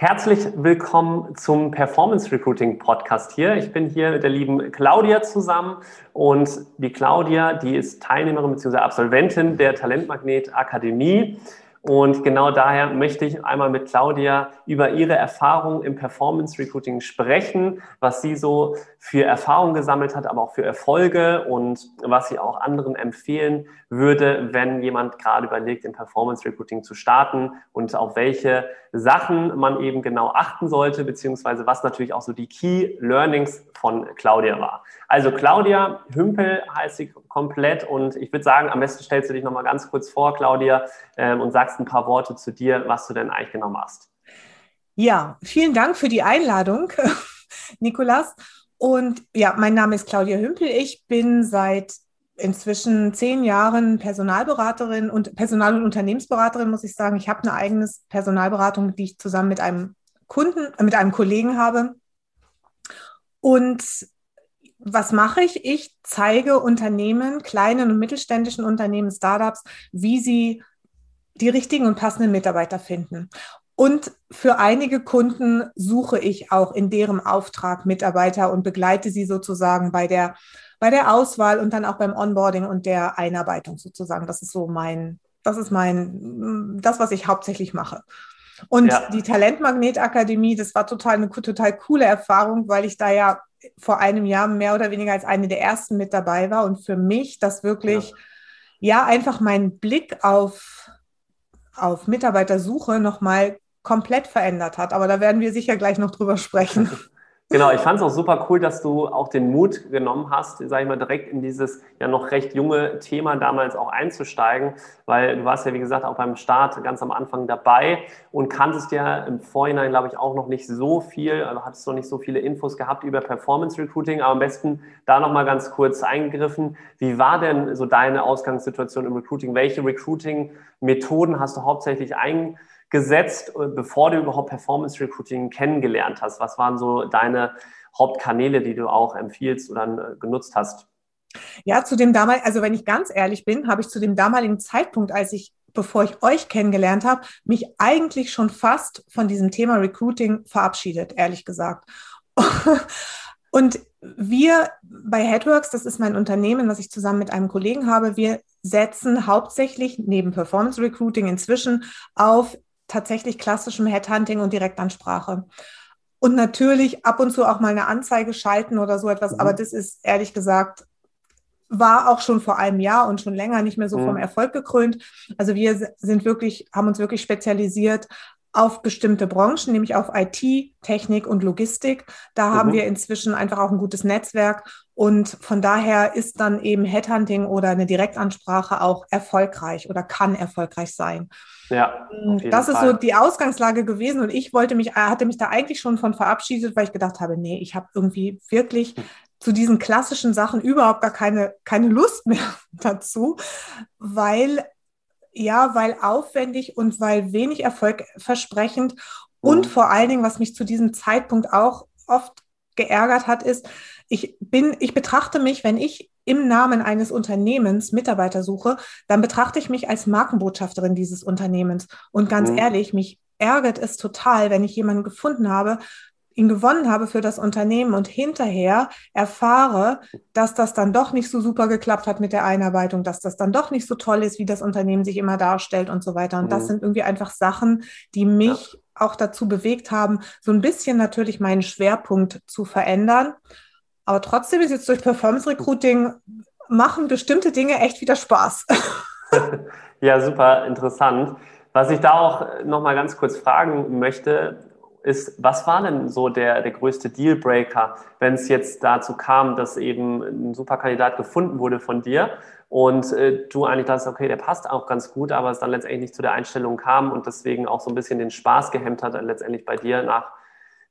Herzlich willkommen zum Performance Recruiting Podcast hier. Ich bin hier mit der lieben Claudia zusammen und die Claudia, die ist Teilnehmerin bzw. Absolventin der Talentmagnet Akademie. Und genau daher möchte ich einmal mit Claudia über ihre Erfahrungen im Performance Recruiting sprechen, was sie so für Erfahrungen gesammelt hat, aber auch für Erfolge und was sie auch anderen empfehlen würde, wenn jemand gerade überlegt, im Performance Recruiting zu starten und auf welche Sachen man eben genau achten sollte, beziehungsweise was natürlich auch so die Key Learnings von Claudia war. Also Claudia Hümpel heißt sie komplett und ich würde sagen, am besten stellst du dich nochmal ganz kurz vor, Claudia, ähm, und sagst ein paar Worte zu dir, was du denn eigentlich genau machst. Ja, vielen Dank für die Einladung, Nikolas. Und ja, mein Name ist Claudia Hümpel. Ich bin seit inzwischen zehn Jahren Personalberaterin und Personal- und Unternehmensberaterin, muss ich sagen. Ich habe eine eigene Personalberatung, die ich zusammen mit einem Kunden, mit einem Kollegen habe. Und was mache ich? Ich zeige Unternehmen, kleinen und mittelständischen Unternehmen, Startups, wie sie die richtigen und passenden Mitarbeiter finden. Und für einige Kunden suche ich auch in deren Auftrag Mitarbeiter und begleite sie sozusagen bei der, bei der Auswahl und dann auch beim Onboarding und der Einarbeitung sozusagen. Das ist so mein, das ist mein, das, was ich hauptsächlich mache. Und ja. die Talentmagnet-Akademie, das war total eine total coole Erfahrung, weil ich da ja vor einem Jahr mehr oder weniger als eine der ersten mit dabei war und für mich das wirklich, ja, ja einfach mein Blick auf, auf Mitarbeitersuche nochmal komplett verändert hat. Aber da werden wir sicher gleich noch drüber sprechen. Genau, ich fand es auch super cool, dass du auch den Mut genommen hast, sag ich mal, direkt in dieses ja noch recht junge Thema damals auch einzusteigen, weil du warst ja, wie gesagt, auch beim Start ganz am Anfang dabei und kanntest ja im Vorhinein, glaube ich, auch noch nicht so viel, also hattest noch nicht so viele Infos gehabt über Performance Recruiting, aber am besten da nochmal ganz kurz eingegriffen. Wie war denn so deine Ausgangssituation im Recruiting? Welche Recruiting-Methoden hast du hauptsächlich eingesetzt? Gesetzt, äh, bevor du überhaupt Performance Recruiting kennengelernt hast? Was waren so deine Hauptkanäle, die du auch empfiehlst oder äh, genutzt hast? Ja, zu dem damaligen, also wenn ich ganz ehrlich bin, habe ich zu dem damaligen Zeitpunkt, als ich, bevor ich euch kennengelernt habe, mich eigentlich schon fast von diesem Thema Recruiting verabschiedet, ehrlich gesagt. Und wir bei Headworks, das ist mein Unternehmen, was ich zusammen mit einem Kollegen habe, wir setzen hauptsächlich neben Performance Recruiting inzwischen auf tatsächlich klassischem Headhunting und Direktansprache. Und natürlich ab und zu auch mal eine Anzeige schalten oder so etwas, mhm. aber das ist ehrlich gesagt, war auch schon vor einem Jahr und schon länger nicht mehr so mhm. vom Erfolg gekrönt. Also wir sind wirklich, haben uns wirklich spezialisiert auf bestimmte Branchen, nämlich auf IT, Technik und Logistik. Da mhm. haben wir inzwischen einfach auch ein gutes Netzwerk und von daher ist dann eben Headhunting oder eine Direktansprache auch erfolgreich oder kann erfolgreich sein. Ja, das ist Fall. so die Ausgangslage gewesen und ich wollte mich, hatte mich da eigentlich schon von verabschiedet, weil ich gedacht habe, nee, ich habe irgendwie wirklich zu diesen klassischen Sachen überhaupt gar keine, keine Lust mehr dazu, weil ja, weil aufwendig und weil wenig erfolgversprechend mhm. und vor allen Dingen, was mich zu diesem Zeitpunkt auch oft geärgert hat, ist, ich bin, ich betrachte mich, wenn ich im Namen eines Unternehmens Mitarbeiter suche, dann betrachte ich mich als Markenbotschafterin dieses Unternehmens. Und ganz mhm. ehrlich, mich ärgert es total, wenn ich jemanden gefunden habe, ihn gewonnen habe für das Unternehmen und hinterher erfahre, dass das dann doch nicht so super geklappt hat mit der Einarbeitung, dass das dann doch nicht so toll ist, wie das Unternehmen sich immer darstellt und so weiter. Und mhm. das sind irgendwie einfach Sachen, die mich ja. auch dazu bewegt haben, so ein bisschen natürlich meinen Schwerpunkt zu verändern. Aber trotzdem ist jetzt durch Performance Recruiting machen bestimmte Dinge echt wieder Spaß. ja, super interessant. Was ich da auch noch mal ganz kurz fragen möchte, ist, was war denn so der, der größte Dealbreaker, wenn es jetzt dazu kam, dass eben ein super Kandidat gefunden wurde von dir und äh, du eigentlich dachtest, okay, der passt auch ganz gut, aber es dann letztendlich nicht zu der Einstellung kam und deswegen auch so ein bisschen den Spaß gehemmt hat, letztendlich bei dir nach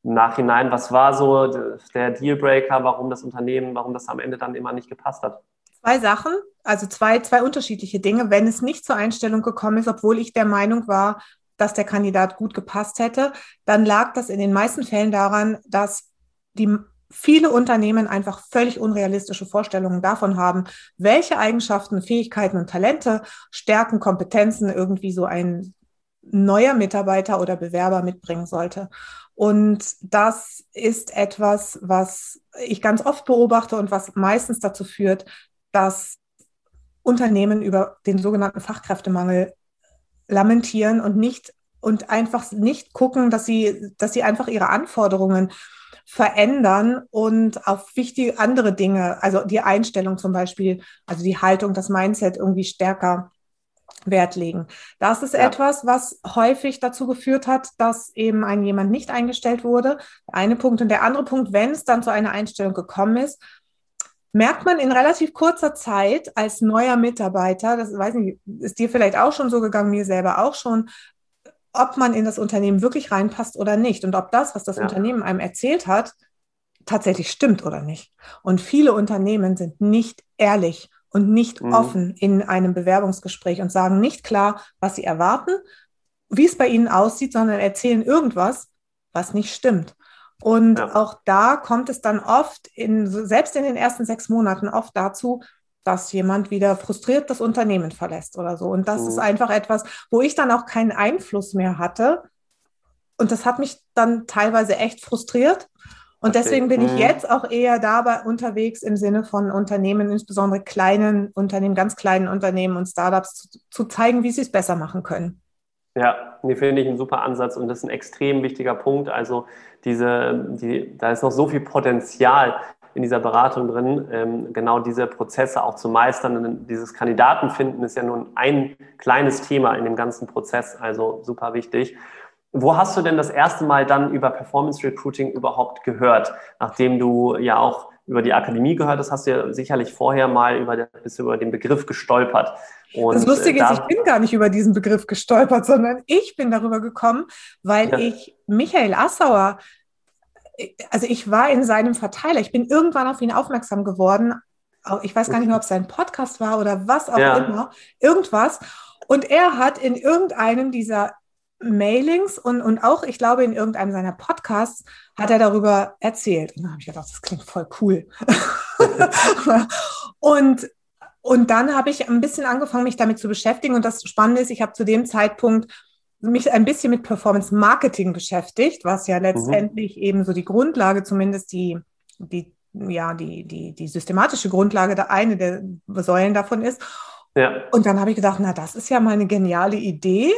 Nachhinein. Was war so der Dealbreaker, warum das Unternehmen, warum das am Ende dann immer nicht gepasst hat? Zwei Sachen, also zwei, zwei unterschiedliche Dinge. Wenn es nicht zur Einstellung gekommen ist, obwohl ich der Meinung war, dass der Kandidat gut gepasst hätte, dann lag das in den meisten Fällen daran, dass die viele Unternehmen einfach völlig unrealistische Vorstellungen davon haben, welche Eigenschaften, Fähigkeiten und Talente, Stärken, Kompetenzen irgendwie so ein neuer Mitarbeiter oder Bewerber mitbringen sollte. Und das ist etwas, was ich ganz oft beobachte und was meistens dazu führt, dass Unternehmen über den sogenannten Fachkräftemangel lamentieren und nicht und einfach nicht gucken, dass sie, dass sie einfach ihre Anforderungen verändern und auf wichtige andere Dinge, also die Einstellung zum Beispiel, also die Haltung, das Mindset irgendwie stärker Wert legen. Das ist ja. etwas, was häufig dazu geführt hat, dass eben ein jemand nicht eingestellt wurde. Der eine Punkt und der andere Punkt, wenn es dann zu einer Einstellung gekommen ist, merkt man in relativ kurzer Zeit als neuer Mitarbeiter, das weiß nicht, ist dir vielleicht auch schon so gegangen, mir selber auch schon, ob man in das Unternehmen wirklich reinpasst oder nicht und ob das, was das ja. Unternehmen einem erzählt hat, tatsächlich stimmt oder nicht. Und viele Unternehmen sind nicht ehrlich und nicht mhm. offen in einem Bewerbungsgespräch und sagen nicht klar, was sie erwarten, wie es bei ihnen aussieht, sondern erzählen irgendwas, was nicht stimmt. Und ja. auch da kommt es dann oft, in, selbst in den ersten sechs Monaten, oft dazu, dass jemand wieder frustriert das Unternehmen verlässt oder so. Und das mhm. ist einfach etwas, wo ich dann auch keinen Einfluss mehr hatte. Und das hat mich dann teilweise echt frustriert. Und okay. deswegen bin ich mhm. jetzt auch eher dabei unterwegs im Sinne von Unternehmen, insbesondere kleinen Unternehmen, ganz kleinen Unternehmen und Startups zu, zu zeigen, wie sie es besser machen können. Ja, nee, finde ich einen super Ansatz und das ist ein extrem wichtiger Punkt. Also diese, die, da ist noch so viel Potenzial in dieser Beratung drin, ähm, genau diese Prozesse auch zu meistern. Und dieses Kandidatenfinden ist ja nun ein kleines Thema in dem ganzen Prozess, also super wichtig. Wo hast du denn das erste Mal dann über Performance Recruiting überhaupt gehört? Nachdem du ja auch über die Akademie gehört hast, hast du ja sicherlich vorher mal über, der, bist über den Begriff gestolpert. Und das Lustige da, ist, ich bin gar nicht über diesen Begriff gestolpert, sondern ich bin darüber gekommen, weil ja. ich Michael Assauer, also ich war in seinem Verteiler, ich bin irgendwann auf ihn aufmerksam geworden. Ich weiß gar nicht mehr, ob es sein Podcast war oder was auch ja. immer, irgendwas. Und er hat in irgendeinem dieser Mailings und, und auch, ich glaube, in irgendeinem seiner Podcasts hat er darüber erzählt. Und da habe ich gedacht, das klingt voll cool. und, und dann habe ich ein bisschen angefangen, mich damit zu beschäftigen. Und das Spannende ist, ich habe zu dem Zeitpunkt mich ein bisschen mit Performance Marketing beschäftigt, was ja mhm. letztendlich mhm. eben so die Grundlage, zumindest die, die, ja, die, die, die systematische Grundlage, der eine der Säulen davon ist. Ja. Und dann habe ich gedacht, na, das ist ja mal eine geniale Idee.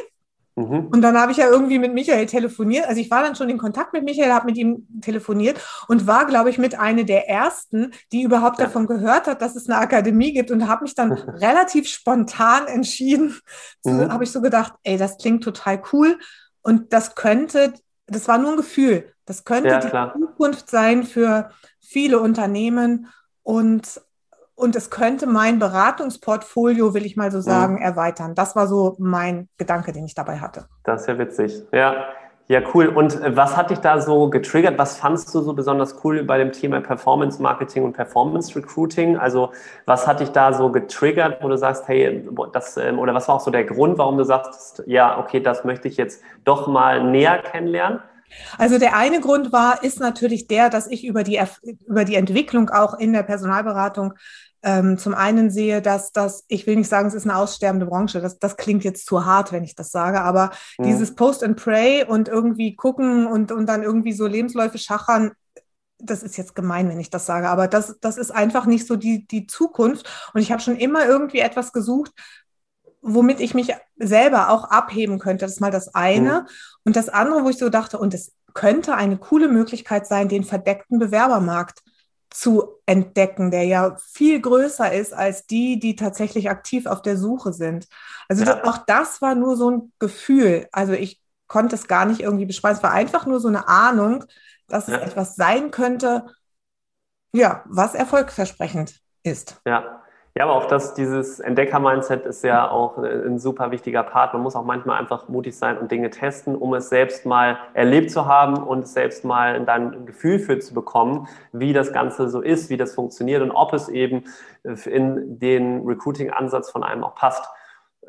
Mhm. Und dann habe ich ja irgendwie mit Michael telefoniert. Also ich war dann schon in Kontakt mit Michael, habe mit ihm telefoniert und war, glaube ich, mit einer der ersten, die überhaupt ja. davon gehört hat, dass es eine Akademie gibt und habe mich dann relativ spontan entschieden. Mhm. Habe ich so gedacht, ey, das klingt total cool und das könnte, das war nur ein Gefühl, das könnte ja, die Zukunft sein für viele Unternehmen und und es könnte mein Beratungsportfolio, will ich mal so sagen, mhm. erweitern. Das war so mein Gedanke, den ich dabei hatte. Das ist ja witzig. Ja, ja, cool. Und äh, was hat dich da so getriggert? Was fandst du so besonders cool bei dem Thema Performance Marketing und Performance Recruiting? Also, was hat dich da so getriggert, wo du sagst, hey, das, ähm, oder was war auch so der Grund, warum du sagst, ja, okay, das möchte ich jetzt doch mal näher kennenlernen? Also der eine Grund war, ist natürlich der, dass ich über die, über die Entwicklung auch in der Personalberatung ähm, zum einen sehe, dass das, ich will nicht sagen, es ist eine aussterbende Branche, das, das klingt jetzt zu hart, wenn ich das sage, aber mhm. dieses Post and Pray und irgendwie gucken und, und dann irgendwie so Lebensläufe schachern, das ist jetzt gemein, wenn ich das sage, aber das, das ist einfach nicht so die, die Zukunft. Und ich habe schon immer irgendwie etwas gesucht, womit ich mich selber auch abheben könnte. Das ist mal das eine. Mhm. Und das andere, wo ich so dachte, und es könnte eine coole Möglichkeit sein, den verdeckten Bewerbermarkt zu entdecken, der ja viel größer ist als die, die tatsächlich aktiv auf der Suche sind. Also ja. auch das war nur so ein Gefühl. Also ich konnte es gar nicht irgendwie beschreiben. Es war einfach nur so eine Ahnung, dass ja. es etwas sein könnte, ja, was erfolgversprechend ist. Ja. Ja, aber auch das, dieses Entdecker-Mindset ist ja auch ein super wichtiger Part. Man muss auch manchmal einfach mutig sein und Dinge testen, um es selbst mal erlebt zu haben und selbst mal dann ein Gefühl für zu bekommen, wie das Ganze so ist, wie das funktioniert und ob es eben in den Recruiting-Ansatz von einem auch passt.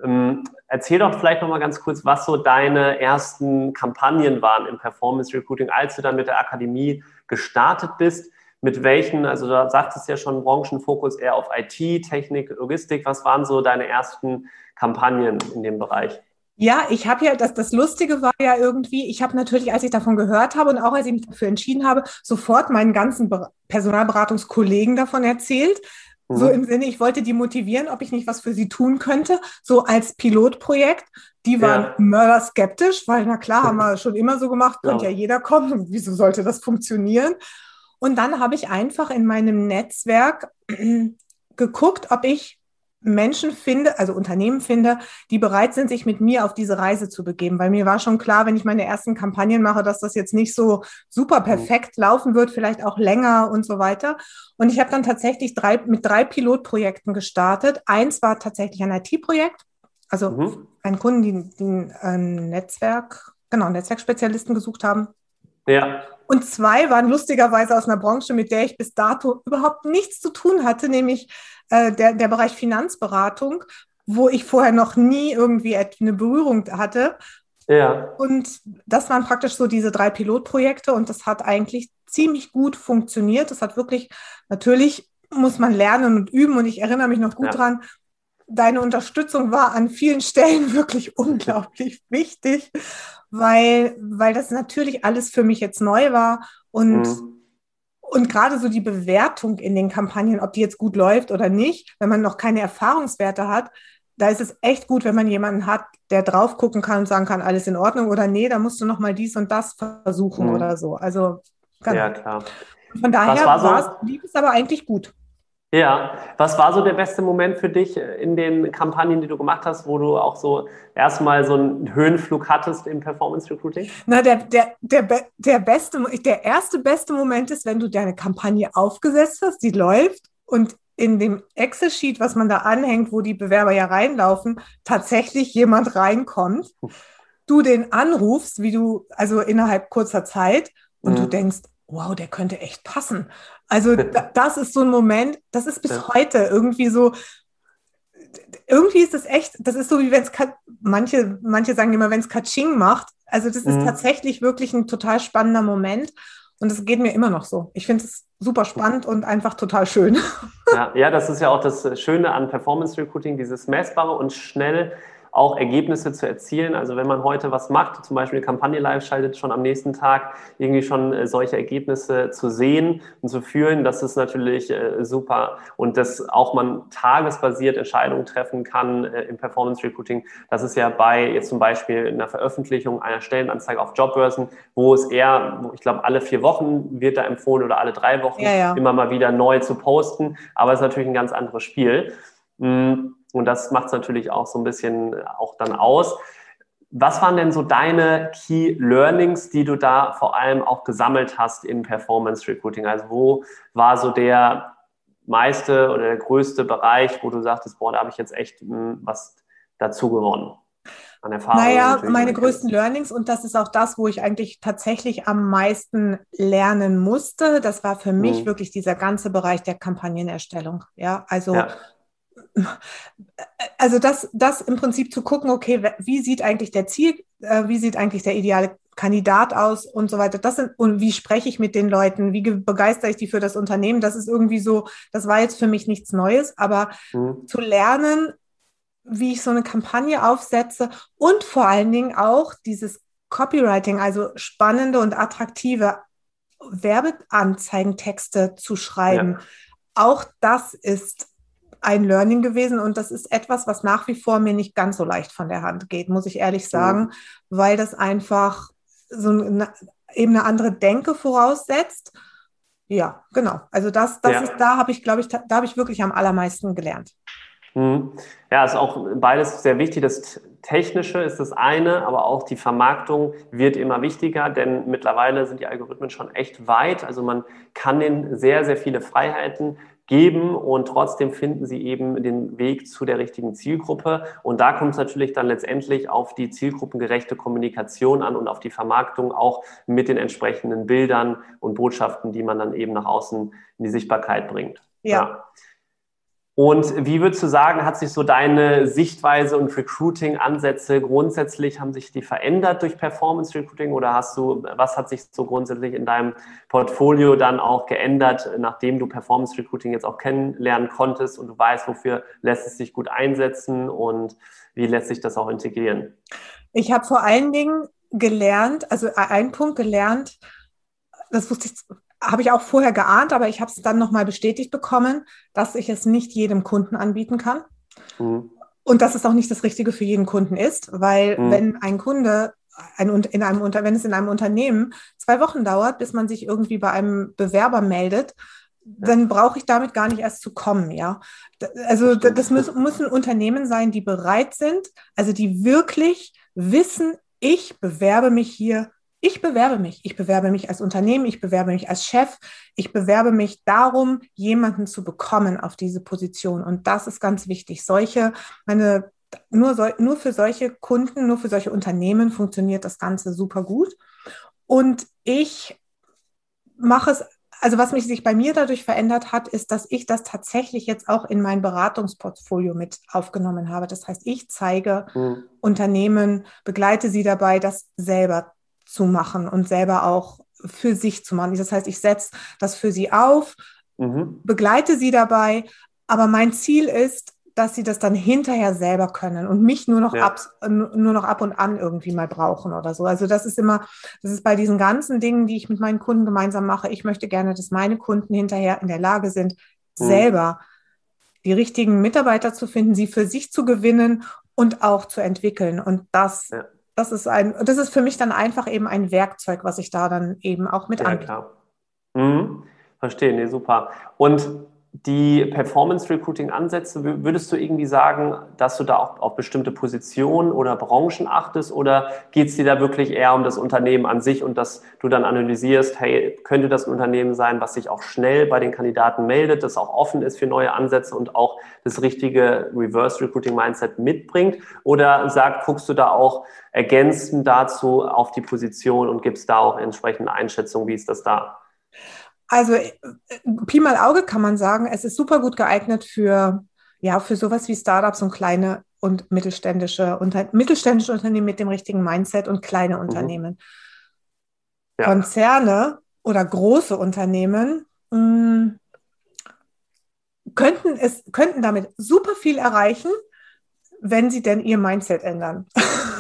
Ähm, erzähl doch vielleicht noch mal ganz kurz, was so deine ersten Kampagnen waren im Performance Recruiting, als du dann mit der Akademie gestartet bist mit welchen, also da sagt es ja schon, Branchenfokus eher auf IT, Technik, Logistik. Was waren so deine ersten Kampagnen in dem Bereich? Ja, ich habe ja, das, das Lustige war ja irgendwie, ich habe natürlich, als ich davon gehört habe und auch als ich mich dafür entschieden habe, sofort meinen ganzen Personalberatungskollegen davon erzählt. Mhm. So im Sinne, ich wollte die motivieren, ob ich nicht was für sie tun könnte, so als Pilotprojekt. Die waren ja. mörderskeptisch, weil na klar, haben wir schon immer so gemacht, könnte ja. ja jeder kommen. Wieso sollte das funktionieren? Und dann habe ich einfach in meinem Netzwerk geguckt, ob ich Menschen finde, also Unternehmen finde, die bereit sind, sich mit mir auf diese Reise zu begeben. Weil mir war schon klar, wenn ich meine ersten Kampagnen mache, dass das jetzt nicht so super perfekt laufen wird, vielleicht auch länger und so weiter. Und ich habe dann tatsächlich drei, mit drei Pilotprojekten gestartet. Eins war tatsächlich ein IT-Projekt, also mhm. ein Kunden, die, die ein Netzwerk, genau, Netzwerkspezialisten gesucht haben. Ja. Und zwei waren lustigerweise aus einer Branche, mit der ich bis dato überhaupt nichts zu tun hatte, nämlich äh, der, der Bereich Finanzberatung, wo ich vorher noch nie irgendwie eine Berührung hatte. Ja. Und das waren praktisch so diese drei Pilotprojekte und das hat eigentlich ziemlich gut funktioniert. Das hat wirklich, natürlich muss man lernen und üben und ich erinnere mich noch gut ja. dran, deine Unterstützung war an vielen Stellen wirklich unglaublich wichtig weil, weil das natürlich alles für mich jetzt neu war und mhm. Und gerade so die Bewertung in den Kampagnen, ob die jetzt gut läuft oder nicht, wenn man noch keine Erfahrungswerte hat, da ist es echt gut, wenn man jemanden hat, der drauf gucken kann und sagen kann, alles in Ordnung oder nee, da musst du noch mal dies und das versuchen mhm. oder so. Also ganz ja, klar. Von daher so? lief es aber eigentlich gut. Ja, was war so der beste Moment für dich in den Kampagnen, die du gemacht hast, wo du auch so erstmal so einen Höhenflug hattest im Performance Recruiting? Na, der, der, der, der beste, der erste beste Moment ist, wenn du deine Kampagne aufgesetzt hast, die läuft und in dem Excel-Sheet, was man da anhängt, wo die Bewerber ja reinlaufen, tatsächlich jemand reinkommt, du den anrufst, wie du, also innerhalb kurzer Zeit, und mhm. du denkst, wow, der könnte echt passen. Also das ist so ein Moment, das ist bis ja. heute irgendwie so, irgendwie ist es echt, das ist so wie wenn es, manche, manche sagen immer, wenn es Katsching macht. Also das ist mhm. tatsächlich wirklich ein total spannender Moment. Und es geht mir immer noch so. Ich finde es super spannend und einfach total schön. Ja, ja, das ist ja auch das Schöne an Performance Recruiting, dieses messbare und schnell auch Ergebnisse zu erzielen. Also wenn man heute was macht, zum Beispiel eine Kampagne live schaltet, schon am nächsten Tag irgendwie schon äh, solche Ergebnisse zu sehen und zu führen, das ist natürlich äh, super. Und dass auch man tagesbasiert Entscheidungen treffen kann äh, im Performance Recruiting, das ist ja bei jetzt zum Beispiel in der Veröffentlichung einer Stellenanzeige auf Jobbörsen, wo es eher, ich glaube, alle vier Wochen wird da empfohlen oder alle drei Wochen ja, ja. immer mal wieder neu zu posten. Aber es ist natürlich ein ganz anderes Spiel. Mm, und das macht es natürlich auch so ein bisschen äh, auch dann aus. Was waren denn so deine Key Learnings, die du da vor allem auch gesammelt hast im Performance Recruiting? Also wo war so der meiste oder der größte Bereich, wo du sagtest, boah, da habe ich jetzt echt hm, was dazu gewonnen? An Erfahrung naja, meine größten Learnings und das ist auch das, wo ich eigentlich tatsächlich am meisten lernen musste. Das war für mich mhm. wirklich dieser ganze Bereich der Kampagnenerstellung. Ja, also ja also das, das im Prinzip zu gucken, okay, wie sieht eigentlich der Ziel, äh, wie sieht eigentlich der ideale Kandidat aus und so weiter. Das sind, und wie spreche ich mit den Leuten, wie begeistere ich die für das Unternehmen? Das ist irgendwie so, das war jetzt für mich nichts Neues, aber mhm. zu lernen, wie ich so eine Kampagne aufsetze und vor allen Dingen auch dieses Copywriting, also spannende und attraktive Werbeanzeigentexte zu schreiben. Ja. Auch das ist ein Learning gewesen und das ist etwas, was nach wie vor mir nicht ganz so leicht von der Hand geht, muss ich ehrlich sagen, mhm. weil das einfach so eine, eben eine andere Denke voraussetzt. Ja, genau. Also das, das ja. ist, da habe ich, glaube ich, da habe ich wirklich am allermeisten gelernt. Mhm. Ja, ist auch beides sehr wichtig. Das Technische ist das eine, aber auch die Vermarktung wird immer wichtiger, denn mittlerweile sind die Algorithmen schon echt weit. Also man kann denen sehr, sehr viele Freiheiten geben und trotzdem finden sie eben den Weg zu der richtigen Zielgruppe. Und da kommt es natürlich dann letztendlich auf die zielgruppengerechte Kommunikation an und auf die Vermarktung auch mit den entsprechenden Bildern und Botschaften, die man dann eben nach außen in die Sichtbarkeit bringt. ja. ja. Und wie würdest du sagen, hat sich so deine Sichtweise und Recruiting-Ansätze grundsätzlich, haben sich die verändert durch Performance Recruiting oder hast du, was hat sich so grundsätzlich in deinem Portfolio dann auch geändert, nachdem du Performance Recruiting jetzt auch kennenlernen konntest und du weißt, wofür lässt es sich gut einsetzen und wie lässt sich das auch integrieren? Ich habe vor allen Dingen gelernt, also einen Punkt gelernt, das wusste ich habe ich auch vorher geahnt, aber ich habe es dann nochmal bestätigt bekommen, dass ich es nicht jedem Kunden anbieten kann. Mhm. Und dass es auch nicht das Richtige für jeden Kunden ist, weil mhm. wenn ein Kunde ein, in einem, wenn es in einem Unternehmen zwei Wochen dauert, bis man sich irgendwie bei einem Bewerber meldet, dann brauche ich damit gar nicht erst zu kommen, ja. Also das müssen, müssen Unternehmen sein, die bereit sind, also die wirklich wissen, ich bewerbe mich hier ich bewerbe mich. Ich bewerbe mich als Unternehmen, ich bewerbe mich als Chef, ich bewerbe mich darum, jemanden zu bekommen auf diese Position. Und das ist ganz wichtig. Solche, meine, nur, so, nur für solche Kunden, nur für solche Unternehmen funktioniert das Ganze super gut. Und ich mache es, also was mich sich bei mir dadurch verändert hat, ist, dass ich das tatsächlich jetzt auch in mein Beratungsportfolio mit aufgenommen habe. Das heißt, ich zeige mhm. Unternehmen, begleite sie dabei, das selber zu machen und selber auch für sich zu machen. Das heißt, ich setze das für sie auf, mhm. begleite sie dabei, aber mein Ziel ist, dass sie das dann hinterher selber können und mich nur noch, ja. ab, nur noch ab und an irgendwie mal brauchen oder so. Also das ist immer, das ist bei diesen ganzen Dingen, die ich mit meinen Kunden gemeinsam mache. Ich möchte gerne, dass meine Kunden hinterher in der Lage sind, mhm. selber die richtigen Mitarbeiter zu finden, sie für sich zu gewinnen und auch zu entwickeln. Und das ja das ist ein, das ist für mich dann einfach eben ein Werkzeug, was ich da dann eben auch mit ja, anbiete. Klar. Mhm. Verstehe, nee, super. Und die Performance-Recruiting-Ansätze, würdest du irgendwie sagen, dass du da auch auf bestimmte Positionen oder Branchen achtest oder geht es dir da wirklich eher um das Unternehmen an sich und dass du dann analysierst, hey, könnte das ein Unternehmen sein, was sich auch schnell bei den Kandidaten meldet, das auch offen ist für neue Ansätze und auch das richtige Reverse-Recruiting-Mindset mitbringt? Oder sag, guckst du da auch ergänzend dazu auf die Position und gibst da auch entsprechende Einschätzung, wie ist das da? Also äh, Pi mal Auge kann man sagen, es ist super gut geeignet für, ja, für sowas wie Startups und kleine und mittelständische, unter, mittelständische Unternehmen mit dem richtigen Mindset und kleine mhm. Unternehmen. Ja. Konzerne oder große Unternehmen mh, hm, könnten, es, könnten damit super viel erreichen, wenn sie denn ihr Mindset ändern.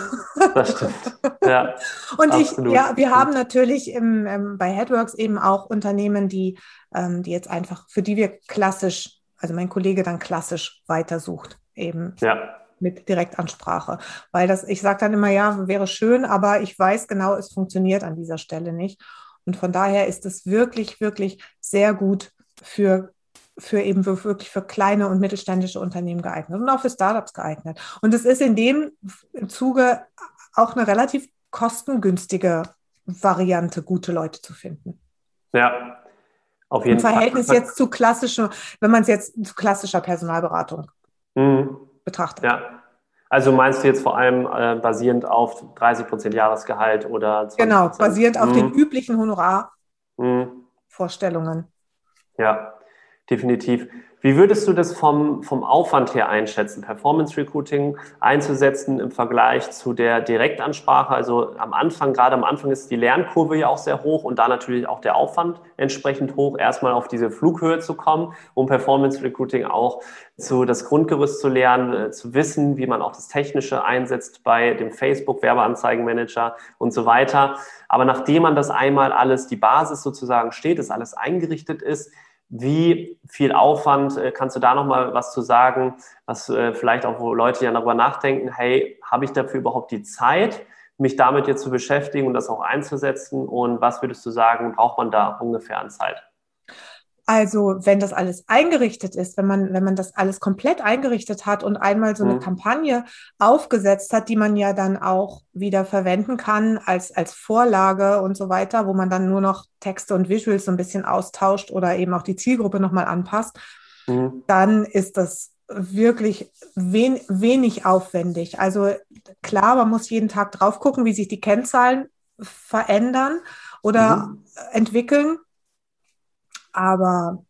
Das stimmt. Ja, und ich, ja, wir haben natürlich im, ähm, bei Headworks eben auch Unternehmen, die, ähm, die jetzt einfach, für die wir klassisch, also mein Kollege dann klassisch weitersucht, eben ja. mit Direktansprache. Weil das, ich sage dann immer, ja, wäre schön, aber ich weiß genau, es funktioniert an dieser Stelle nicht. Und von daher ist es wirklich, wirklich sehr gut für für eben wirklich für kleine und mittelständische Unternehmen geeignet und auch für Startups geeignet. Und es ist in dem Zuge auch eine relativ kostengünstige Variante, gute Leute zu finden. Ja, auf jeden Fall. Im Verhältnis Fall. jetzt zu klassischer, wenn man es jetzt zu klassischer Personalberatung mhm. betrachtet. Ja. Also meinst du jetzt vor allem äh, basierend auf 30 Prozent Jahresgehalt oder 20%? Genau, basierend auf mhm. den üblichen Honorarvorstellungen. Mhm. Ja, definitiv. Wie würdest du das vom, vom Aufwand her einschätzen, Performance Recruiting einzusetzen im Vergleich zu der Direktansprache? Also am Anfang, gerade am Anfang ist die Lernkurve ja auch sehr hoch und da natürlich auch der Aufwand entsprechend hoch, erstmal auf diese Flughöhe zu kommen, um Performance Recruiting auch zu das Grundgerüst zu lernen, äh, zu wissen, wie man auch das Technische einsetzt bei dem Facebook Werbeanzeigenmanager und so weiter. Aber nachdem man das einmal alles, die Basis sozusagen steht, das alles eingerichtet ist, wie viel Aufwand äh, kannst du da noch mal was zu sagen, was äh, vielleicht auch, wo Leute ja darüber nachdenken, hey, habe ich dafür überhaupt die Zeit, mich damit jetzt zu beschäftigen und das auch einzusetzen? Und was würdest du sagen, braucht man da ungefähr an Zeit? Also, wenn das alles eingerichtet ist, wenn man, wenn man das alles komplett eingerichtet hat und einmal so eine mhm. Kampagne aufgesetzt hat, die man ja dann auch wieder verwenden kann als, als Vorlage und so weiter, wo man dann nur noch Texte und Visuals so ein bisschen austauscht oder eben auch die Zielgruppe nochmal anpasst, mhm. dann ist das wirklich wen, wenig aufwendig. Also klar, man muss jeden Tag drauf gucken, wie sich die Kennzahlen verändern oder mhm. entwickeln. Aber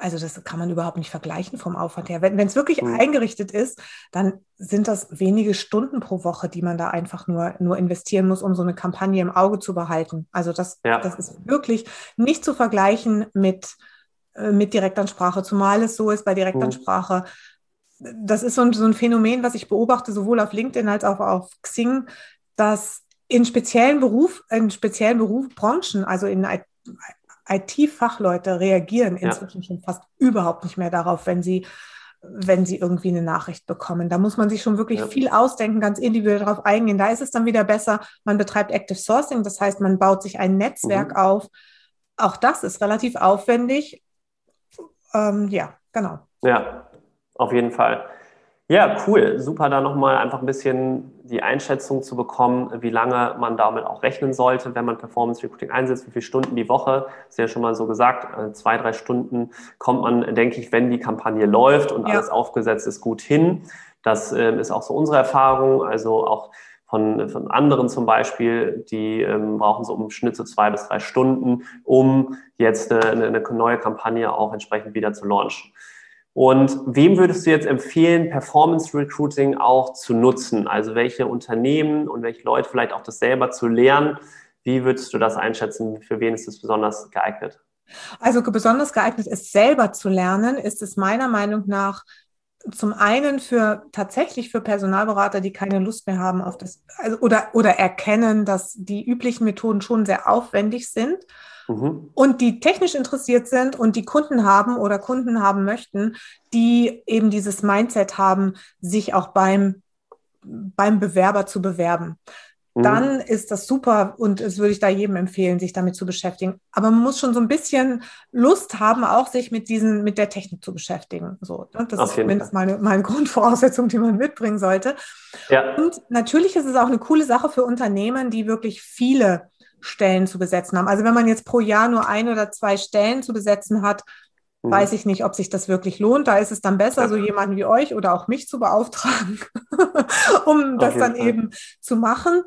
also das kann man überhaupt nicht vergleichen vom Aufwand her. Wenn es wirklich mhm. eingerichtet ist, dann sind das wenige Stunden pro Woche, die man da einfach nur, nur investieren muss, um so eine Kampagne im Auge zu behalten. Also das, ja. das ist wirklich nicht zu vergleichen mit, äh, mit Direktansprache, zumal es so ist bei Direktansprache. Mhm. Das ist so ein, so ein Phänomen, was ich beobachte, sowohl auf LinkedIn als auch auf Xing, dass in speziellen Beruf, in speziellen Berufsbranchen, also in IT-Fachleute reagieren inzwischen ja. schon fast überhaupt nicht mehr darauf, wenn sie wenn sie irgendwie eine Nachricht bekommen. Da muss man sich schon wirklich ja. viel ausdenken, ganz individuell darauf eingehen. Da ist es dann wieder besser, man betreibt Active Sourcing, das heißt, man baut sich ein Netzwerk mhm. auf. Auch das ist relativ aufwendig. Ähm, ja, genau. Ja, auf jeden Fall. Ja, cool. Super, da nochmal einfach ein bisschen die Einschätzung zu bekommen, wie lange man damit auch rechnen sollte, wenn man Performance Recruiting einsetzt, wie viele Stunden die Woche. Ist ja schon mal so gesagt, äh, zwei, drei Stunden kommt man, denke ich, wenn die Kampagne läuft und ja. alles aufgesetzt ist, gut hin. Das äh, ist auch so unsere Erfahrung. Also auch von, von anderen zum Beispiel, die ähm, brauchen so im Schnitt so zwei bis drei Stunden, um jetzt eine, eine neue Kampagne auch entsprechend wieder zu launchen. Und wem würdest du jetzt empfehlen, Performance Recruiting auch zu nutzen? Also welche Unternehmen und welche Leute vielleicht auch das selber zu lernen? Wie würdest du das einschätzen? Für wen ist es besonders geeignet? Also besonders geeignet ist selber zu lernen, ist es meiner Meinung nach zum einen für tatsächlich für Personalberater, die keine Lust mehr haben auf das, also, oder, oder erkennen, dass die üblichen Methoden schon sehr aufwendig sind mhm. und die technisch interessiert sind und die Kunden haben oder Kunden haben möchten, die eben dieses Mindset haben, sich auch beim, beim Bewerber zu bewerben. Mhm. Dann ist das super und es würde ich da jedem empfehlen, sich damit zu beschäftigen. Aber man muss schon so ein bisschen Lust haben, auch sich mit diesen, mit der Technik zu beschäftigen. So, ne? Das Auf ist zumindest meine, meine Grundvoraussetzung, die man mitbringen sollte. Ja. Und natürlich ist es auch eine coole Sache für Unternehmen, die wirklich viele Stellen zu besetzen haben. Also wenn man jetzt pro Jahr nur ein oder zwei Stellen zu besetzen hat, mhm. weiß ich nicht, ob sich das wirklich lohnt. Da ist es dann besser, so jemanden wie euch oder auch mich zu beauftragen, um das dann Fall. eben zu machen.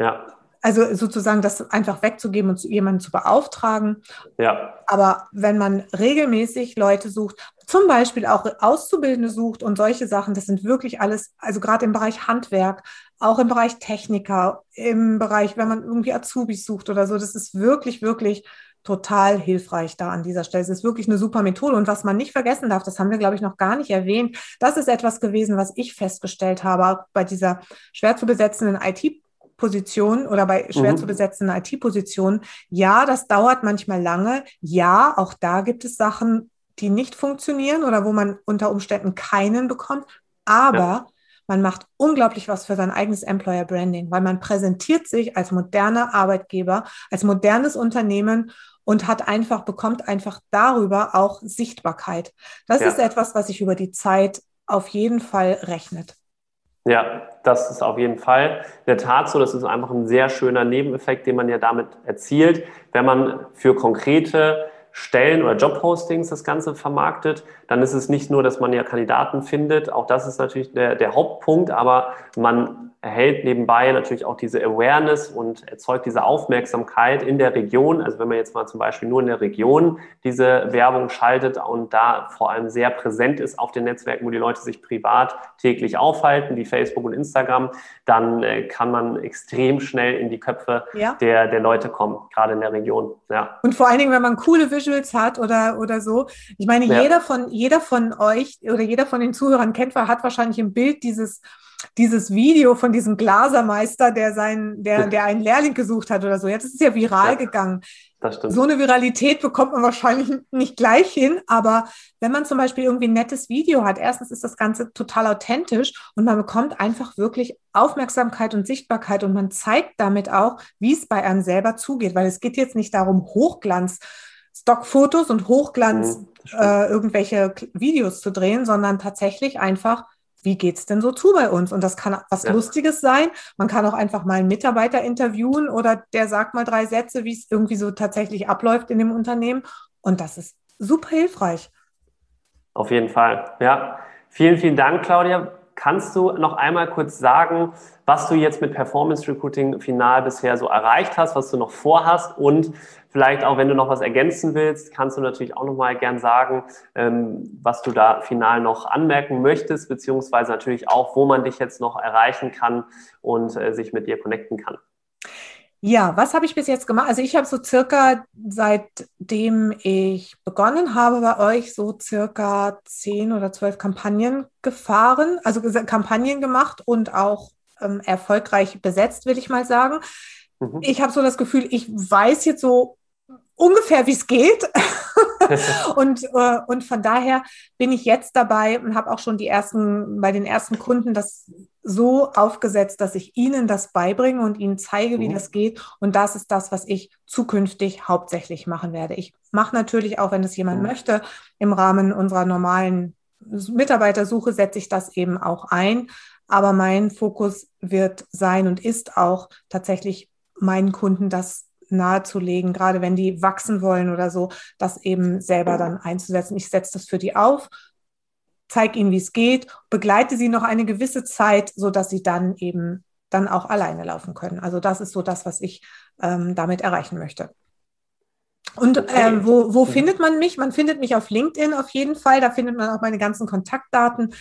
Ja. Also sozusagen das einfach wegzugeben und jemanden zu beauftragen. Ja. Aber wenn man regelmäßig Leute sucht, zum Beispiel auch Auszubildende sucht und solche Sachen, das sind wirklich alles, also gerade im Bereich Handwerk, auch im Bereich Techniker, im Bereich, wenn man irgendwie Azubis sucht oder so, das ist wirklich, wirklich total hilfreich da an dieser Stelle. Es ist wirklich eine super Methode. Und was man nicht vergessen darf, das haben wir, glaube ich, noch gar nicht erwähnt, das ist etwas gewesen, was ich festgestellt habe bei dieser schwer zu besetzenden IT- Position oder bei schwer mhm. zu besetzenden IT-Positionen. Ja, das dauert manchmal lange. Ja, auch da gibt es Sachen, die nicht funktionieren oder wo man unter Umständen keinen bekommt. Aber ja. man macht unglaublich was für sein eigenes Employer Branding, weil man präsentiert sich als moderner Arbeitgeber, als modernes Unternehmen und hat einfach, bekommt einfach darüber auch Sichtbarkeit. Das ja. ist etwas, was sich über die Zeit auf jeden Fall rechnet. Ja, das ist auf jeden Fall in der Tat so. Das ist einfach ein sehr schöner Nebeneffekt, den man ja damit erzielt, wenn man für konkrete Stellen oder Jobpostings das Ganze vermarktet, dann ist es nicht nur, dass man ja Kandidaten findet, auch das ist natürlich der, der Hauptpunkt, aber man erhält nebenbei natürlich auch diese Awareness und erzeugt diese Aufmerksamkeit in der Region. Also wenn man jetzt mal zum Beispiel nur in der Region diese Werbung schaltet und da vor allem sehr präsent ist auf den Netzwerken, wo die Leute sich privat täglich aufhalten, wie Facebook und Instagram, dann äh, kann man extrem schnell in die Köpfe ja. der, der Leute kommen, gerade in der Region. Ja. Und vor allen Dingen, wenn man coole Visuals hat oder, oder so. Ich meine, ja. jeder, von, jeder von euch oder jeder von den Zuhörern kennt, hat wahrscheinlich im Bild dieses dieses Video von diesem Glasermeister, der sein, der, der einen Lehrling gesucht hat oder so. Jetzt ist es ja viral ja, gegangen. So eine Viralität bekommt man wahrscheinlich nicht gleich hin, aber wenn man zum Beispiel irgendwie ein nettes Video hat, erstens ist das Ganze total authentisch und man bekommt einfach wirklich Aufmerksamkeit und Sichtbarkeit und man zeigt damit auch, wie es bei einem selber zugeht, weil es geht jetzt nicht darum, Hochglanz Stockfotos und Hochglanz mhm, äh, irgendwelche Videos zu drehen, sondern tatsächlich einfach, wie geht's denn so zu bei uns? Und das kann was ja. Lustiges sein. Man kann auch einfach mal einen Mitarbeiter interviewen oder der sagt mal drei Sätze, wie es irgendwie so tatsächlich abläuft in dem Unternehmen. Und das ist super hilfreich. Auf jeden Fall. Ja. Vielen, vielen Dank, Claudia. Kannst du noch einmal kurz sagen, was du jetzt mit Performance Recruiting final bisher so erreicht hast, was du noch vorhast und vielleicht auch, wenn du noch was ergänzen willst, kannst du natürlich auch noch mal gern sagen, ähm, was du da final noch anmerken möchtest, beziehungsweise natürlich auch, wo man dich jetzt noch erreichen kann und äh, sich mit dir connecten kann. Ja, was habe ich bis jetzt gemacht? Also ich habe so circa, seitdem ich begonnen habe bei euch, so circa zehn oder zwölf Kampagnen gefahren, also Kampagnen gemacht und auch ähm, erfolgreich besetzt, will ich mal sagen. Mhm. Ich habe so das Gefühl, ich weiß jetzt so ungefähr, wie es geht. und, äh, und von daher bin ich jetzt dabei und habe auch schon die ersten, bei den ersten Kunden das so aufgesetzt, dass ich ihnen das beibringe und ihnen zeige, wie mhm. das geht. Und das ist das, was ich zukünftig hauptsächlich machen werde. Ich mache natürlich auch, wenn es jemand mhm. möchte, im Rahmen unserer normalen Mitarbeitersuche setze ich das eben auch ein. Aber mein Fokus wird sein und ist auch tatsächlich meinen Kunden das nahezulegen, gerade wenn die wachsen wollen oder so, das eben selber dann einzusetzen. Ich setze das für die auf, zeige ihnen, wie es geht, begleite sie noch eine gewisse Zeit, so dass sie dann eben dann auch alleine laufen können. Also das ist so das, was ich ähm, damit erreichen möchte. Und äh, wo, wo findet man mich? Man findet mich auf LinkedIn auf jeden Fall. Da findet man auch meine ganzen Kontaktdaten.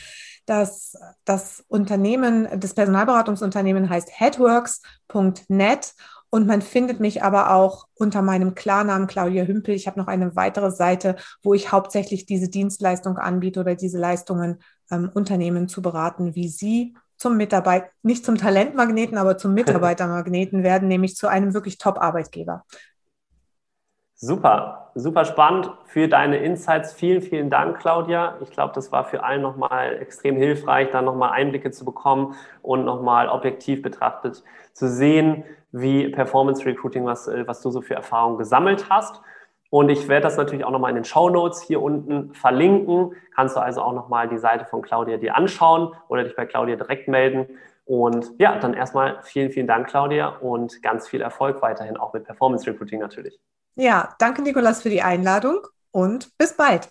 Das, das Unternehmen, das Personalberatungsunternehmen heißt headworks.net und man findet mich aber auch unter meinem Klarnamen Claudia Hümpel. Ich habe noch eine weitere Seite, wo ich hauptsächlich diese Dienstleistung anbiete oder diese Leistungen ähm, Unternehmen zu beraten, wie sie zum Mitarbeiter, nicht zum Talentmagneten, aber zum Mitarbeitermagneten werden, nämlich zu einem wirklich Top-Arbeitgeber. Super, super spannend für deine Insights. Vielen, vielen Dank, Claudia. Ich glaube, das war für allen nochmal extrem hilfreich, da nochmal Einblicke zu bekommen und nochmal objektiv betrachtet zu sehen, wie Performance Recruiting, was, äh, was du so für Erfahrungen gesammelt hast. Und ich werde das natürlich auch nochmal in den Show Notes hier unten verlinken. Kannst du also auch nochmal die Seite von Claudia dir anschauen oder dich bei Claudia direkt melden. Und ja, dann erstmal vielen, vielen Dank, Claudia, und ganz viel Erfolg weiterhin auch mit Performance Recruiting natürlich. Ja, danke, Nikolas, für die Einladung und bis bald.